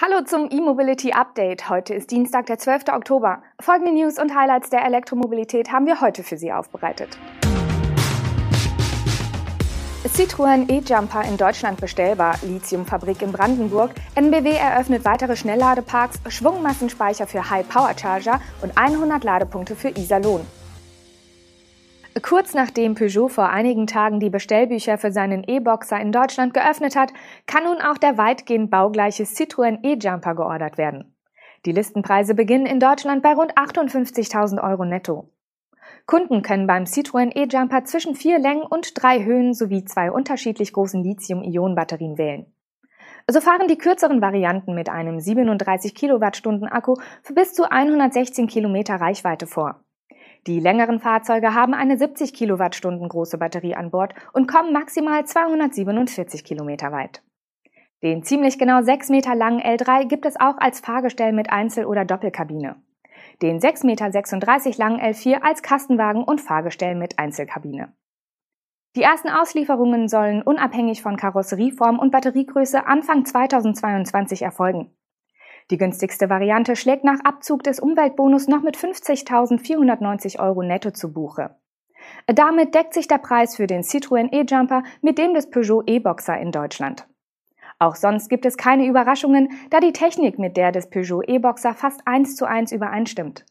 Hallo zum E-Mobility Update. Heute ist Dienstag, der 12. Oktober. Folgende News und Highlights der Elektromobilität haben wir heute für Sie aufbereitet. Citroën E-Jumper in Deutschland bestellbar, Lithiumfabrik in Brandenburg, NBW eröffnet weitere Schnellladeparks, Schwungmassenspeicher für High Power Charger und 100 Ladepunkte für Iserlohn. Kurz nachdem Peugeot vor einigen Tagen die Bestellbücher für seinen E-Boxer in Deutschland geöffnet hat, kann nun auch der weitgehend baugleiche Citroën E-Jumper geordert werden. Die Listenpreise beginnen in Deutschland bei rund 58.000 Euro netto. Kunden können beim Citroën E-Jumper zwischen vier Längen und drei Höhen sowie zwei unterschiedlich großen Lithium-Ionen-Batterien wählen. So fahren die kürzeren Varianten mit einem 37 Kilowattstunden Akku für bis zu 116 Kilometer Reichweite vor. Die längeren Fahrzeuge haben eine 70 Kilowattstunden große Batterie an Bord und kommen maximal 247 Kilometer weit. Den ziemlich genau 6 Meter langen L3 gibt es auch als Fahrgestell mit Einzel- oder Doppelkabine. Den 6,36 Meter langen L4 als Kastenwagen und Fahrgestell mit Einzelkabine. Die ersten Auslieferungen sollen unabhängig von Karosserieform und Batteriegröße Anfang 2022 erfolgen. Die günstigste Variante schlägt nach Abzug des Umweltbonus noch mit 50.490 Euro netto zu Buche. Damit deckt sich der Preis für den Citroën E-Jumper mit dem des Peugeot E-Boxer in Deutschland. Auch sonst gibt es keine Überraschungen, da die Technik mit der des Peugeot E-Boxer fast eins zu eins übereinstimmt.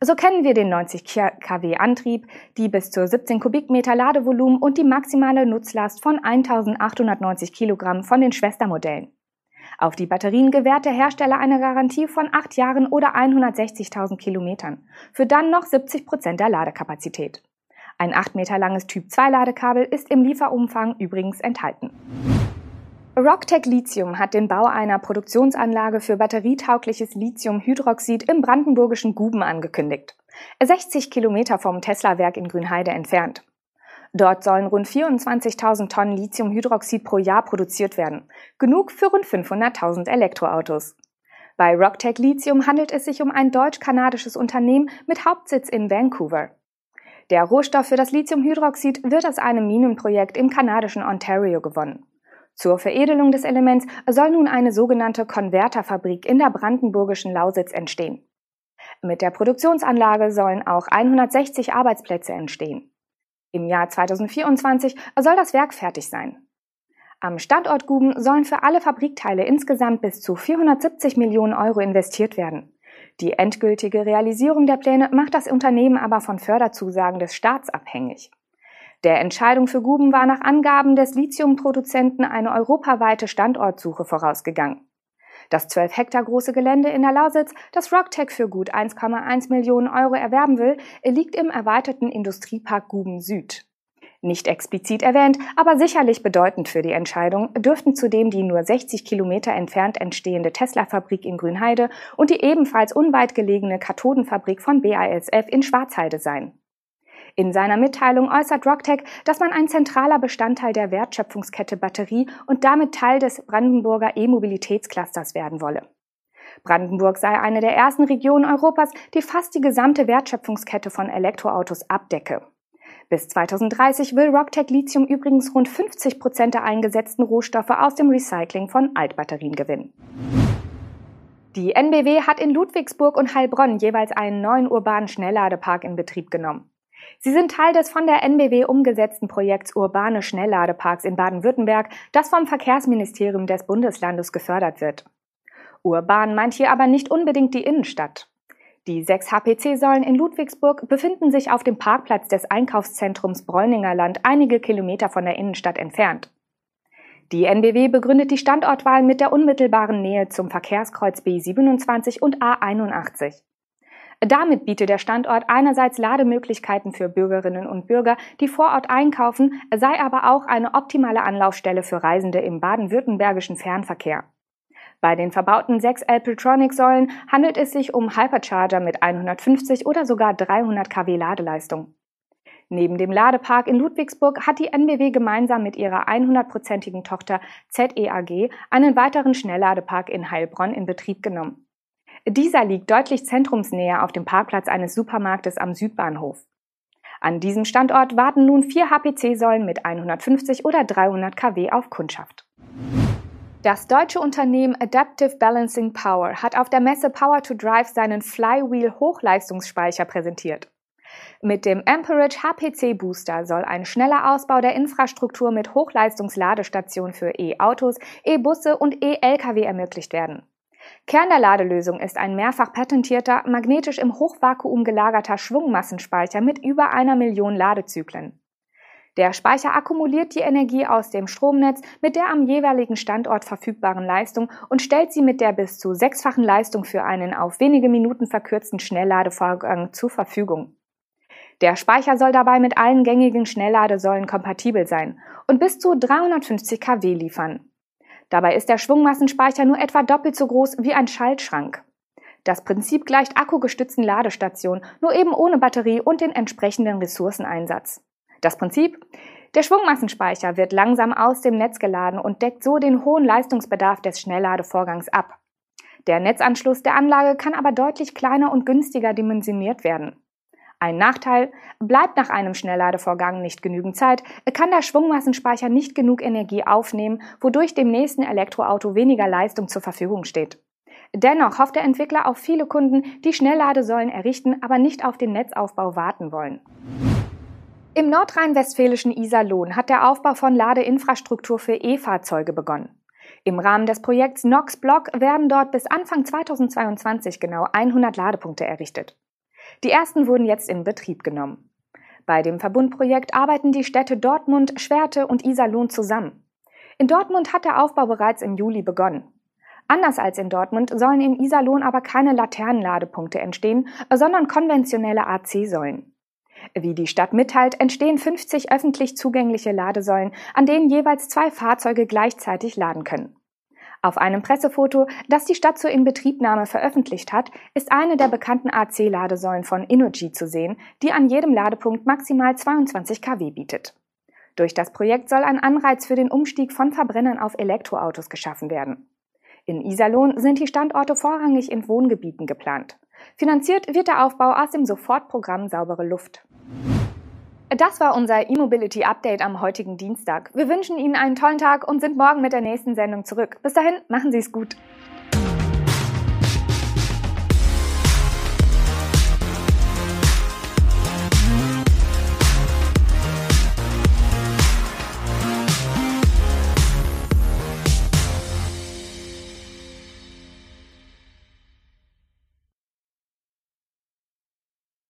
So kennen wir den 90 kW Antrieb, die bis zu 17 Kubikmeter Ladevolumen und die maximale Nutzlast von 1890 Kilogramm von den Schwestermodellen. Auf die Batterien gewährt der Hersteller eine Garantie von acht Jahren oder 160.000 Kilometern, für dann noch 70 Prozent der Ladekapazität. Ein 8 Meter langes Typ-2-Ladekabel ist im Lieferumfang übrigens enthalten. Rocktech Lithium hat den Bau einer Produktionsanlage für batterietaugliches Lithiumhydroxid im brandenburgischen Guben angekündigt. 60 Kilometer vom Tesla-Werk in Grünheide entfernt. Dort sollen rund 24.000 Tonnen Lithiumhydroxid pro Jahr produziert werden. Genug für rund 500.000 Elektroautos. Bei Rocktech Lithium handelt es sich um ein deutsch-kanadisches Unternehmen mit Hauptsitz in Vancouver. Der Rohstoff für das Lithiumhydroxid wird aus einem Minenprojekt im kanadischen Ontario gewonnen. Zur Veredelung des Elements soll nun eine sogenannte Konverterfabrik in der brandenburgischen Lausitz entstehen. Mit der Produktionsanlage sollen auch 160 Arbeitsplätze entstehen. Im Jahr 2024 soll das Werk fertig sein. Am Standort Guben sollen für alle Fabrikteile insgesamt bis zu 470 Millionen Euro investiert werden. Die endgültige Realisierung der Pläne macht das Unternehmen aber von Förderzusagen des Staats abhängig. Der Entscheidung für Guben war nach Angaben des Lithiumproduzenten eine europaweite Standortsuche vorausgegangen. Das 12 Hektar große Gelände in der Lausitz, das Rocktech für gut 1,1 Millionen Euro erwerben will, liegt im erweiterten Industriepark Guben Süd. Nicht explizit erwähnt, aber sicherlich bedeutend für die Entscheidung dürften zudem die nur 60 Kilometer entfernt entstehende Tesla-Fabrik in Grünheide und die ebenfalls unweit gelegene Kathodenfabrik von BASF in Schwarzheide sein. In seiner Mitteilung äußert Rocktech, dass man ein zentraler Bestandteil der Wertschöpfungskette Batterie und damit Teil des Brandenburger E-Mobilitätsclusters werden wolle. Brandenburg sei eine der ersten Regionen Europas, die fast die gesamte Wertschöpfungskette von Elektroautos abdecke. Bis 2030 will Rocktech Lithium übrigens rund 50 Prozent der eingesetzten Rohstoffe aus dem Recycling von Altbatterien gewinnen. Die NBW hat in Ludwigsburg und Heilbronn jeweils einen neuen urbanen Schnellladepark in Betrieb genommen. Sie sind Teil des von der NBW umgesetzten Projekts Urbane Schnellladeparks in Baden-Württemberg, das vom Verkehrsministerium des Bundeslandes gefördert wird. Urban meint hier aber nicht unbedingt die Innenstadt. Die sechs HPC-Säulen in Ludwigsburg befinden sich auf dem Parkplatz des Einkaufszentrums Bräuninger Land einige Kilometer von der Innenstadt entfernt. Die NBW begründet die Standortwahl mit der unmittelbaren Nähe zum Verkehrskreuz B27 und A81. Damit bietet der Standort einerseits Lademöglichkeiten für Bürgerinnen und Bürger, die vor Ort einkaufen, sei aber auch eine optimale Anlaufstelle für Reisende im baden-württembergischen Fernverkehr. Bei den verbauten sechs Alpetronic-Säulen handelt es sich um Hypercharger mit 150 oder sogar 300 kW Ladeleistung. Neben dem Ladepark in Ludwigsburg hat die NBW gemeinsam mit ihrer 100-prozentigen Tochter ZEAG einen weiteren Schnellladepark in Heilbronn in Betrieb genommen. Dieser liegt deutlich zentrumsnäher auf dem Parkplatz eines Supermarktes am Südbahnhof. An diesem Standort warten nun vier HPC-Säulen mit 150 oder 300 kW auf Kundschaft. Das deutsche Unternehmen Adaptive Balancing Power hat auf der Messe Power to Drive seinen Flywheel Hochleistungsspeicher präsentiert. Mit dem Amperage HPC Booster soll ein schneller Ausbau der Infrastruktur mit Hochleistungsladestationen für E-Autos, E-Busse und E-Lkw ermöglicht werden. Kern der Ladelösung ist ein mehrfach patentierter, magnetisch im Hochvakuum gelagerter Schwungmassenspeicher mit über einer Million Ladezyklen. Der Speicher akkumuliert die Energie aus dem Stromnetz mit der am jeweiligen Standort verfügbaren Leistung und stellt sie mit der bis zu sechsfachen Leistung für einen auf wenige Minuten verkürzten Schnellladevorgang zur Verfügung. Der Speicher soll dabei mit allen gängigen Schnellladesäulen kompatibel sein und bis zu 350 kW liefern. Dabei ist der Schwungmassenspeicher nur etwa doppelt so groß wie ein Schaltschrank. Das Prinzip gleicht akkugestützten Ladestationen, nur eben ohne Batterie und den entsprechenden Ressourceneinsatz. Das Prinzip? Der Schwungmassenspeicher wird langsam aus dem Netz geladen und deckt so den hohen Leistungsbedarf des Schnellladevorgangs ab. Der Netzanschluss der Anlage kann aber deutlich kleiner und günstiger dimensioniert werden. Ein Nachteil, bleibt nach einem Schnellladevorgang nicht genügend Zeit, kann der Schwungmassenspeicher nicht genug Energie aufnehmen, wodurch dem nächsten Elektroauto weniger Leistung zur Verfügung steht. Dennoch hofft der Entwickler auf viele Kunden, die Schnellladesäulen errichten, aber nicht auf den Netzaufbau warten wollen. Im nordrhein-westfälischen Iserlohn hat der Aufbau von Ladeinfrastruktur für E-Fahrzeuge begonnen. Im Rahmen des Projekts Nox Block werden dort bis Anfang 2022 genau 100 Ladepunkte errichtet. Die ersten wurden jetzt in Betrieb genommen. Bei dem Verbundprojekt arbeiten die Städte Dortmund, Schwerte und Iserlohn zusammen. In Dortmund hat der Aufbau bereits im Juli begonnen. Anders als in Dortmund sollen in Iserlohn aber keine Laternenladepunkte entstehen, sondern konventionelle AC-Säulen. Wie die Stadt mitteilt, entstehen 50 öffentlich zugängliche Ladesäulen, an denen jeweils zwei Fahrzeuge gleichzeitig laden können. Auf einem Pressefoto, das die Stadt zur Inbetriebnahme veröffentlicht hat, ist eine der bekannten AC-Ladesäulen von Innogy zu sehen, die an jedem Ladepunkt maximal 22 kW bietet. Durch das Projekt soll ein Anreiz für den Umstieg von Verbrennern auf Elektroautos geschaffen werden. In Iserlohn sind die Standorte vorrangig in Wohngebieten geplant. Finanziert wird der Aufbau aus dem Sofortprogramm Saubere Luft. Das war unser E-Mobility Update am heutigen Dienstag. Wir wünschen Ihnen einen tollen Tag und sind morgen mit der nächsten Sendung zurück. Bis dahin, machen Sie es gut.